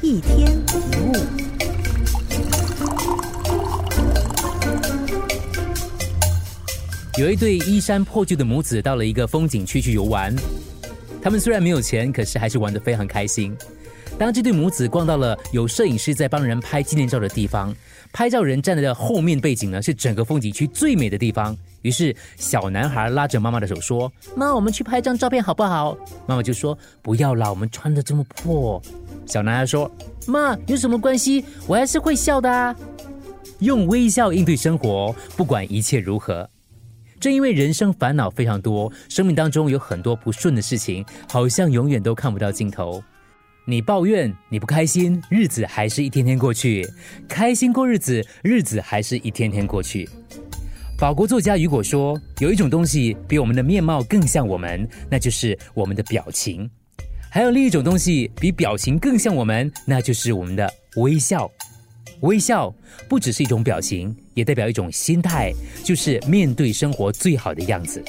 一天一物。有一对衣衫破旧的母子到了一个风景区去游玩，他们虽然没有钱，可是还是玩得非常开心。当这对母子逛到了有摄影师在帮人拍纪念照的地方，拍照人站在的后面背景呢是整个风景区最美的地方。于是小男孩拉着妈妈的手说：“妈，我们去拍张照片好不好？”妈妈就说：“不要啦，我们穿的这么破。”小男孩说：“妈，有什么关系？我还是会笑的啊。”用微笑应对生活，不管一切如何。正因为人生烦恼非常多，生命当中有很多不顺的事情，好像永远都看不到尽头。你抱怨，你不开心，日子还是一天天过去；开心过日子，日子还是一天天过去。法国作家雨果说：“有一种东西比我们的面貌更像我们，那就是我们的表情；还有另一种东西比表情更像我们，那就是我们的微笑。”微笑不只是一种表情，也代表一种心态，就是面对生活最好的样子。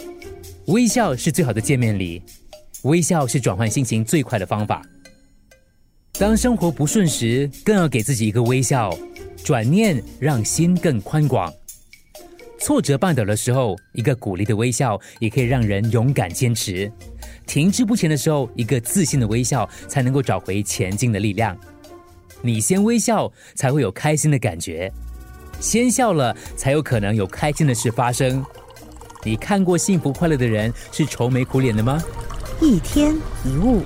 微笑是最好的见面礼，微笑是转换心情最快的方法。当生活不顺时，更要给自己一个微笑，转念让心更宽广。挫折绊倒的时候，一个鼓励的微笑也可以让人勇敢坚持。停滞不前的时候，一个自信的微笑才能够找回前进的力量。你先微笑，才会有开心的感觉；先笑了，才有可能有开心的事发生。你看过幸福快乐的人是愁眉苦脸的吗？一天一物，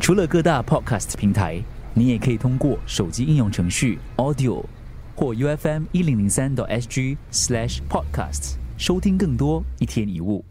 除了各大 podcast 平台，你也可以通过手机应用程序 Audio 或 U F M 一零零三 SG slash podcasts 收听更多一天一物。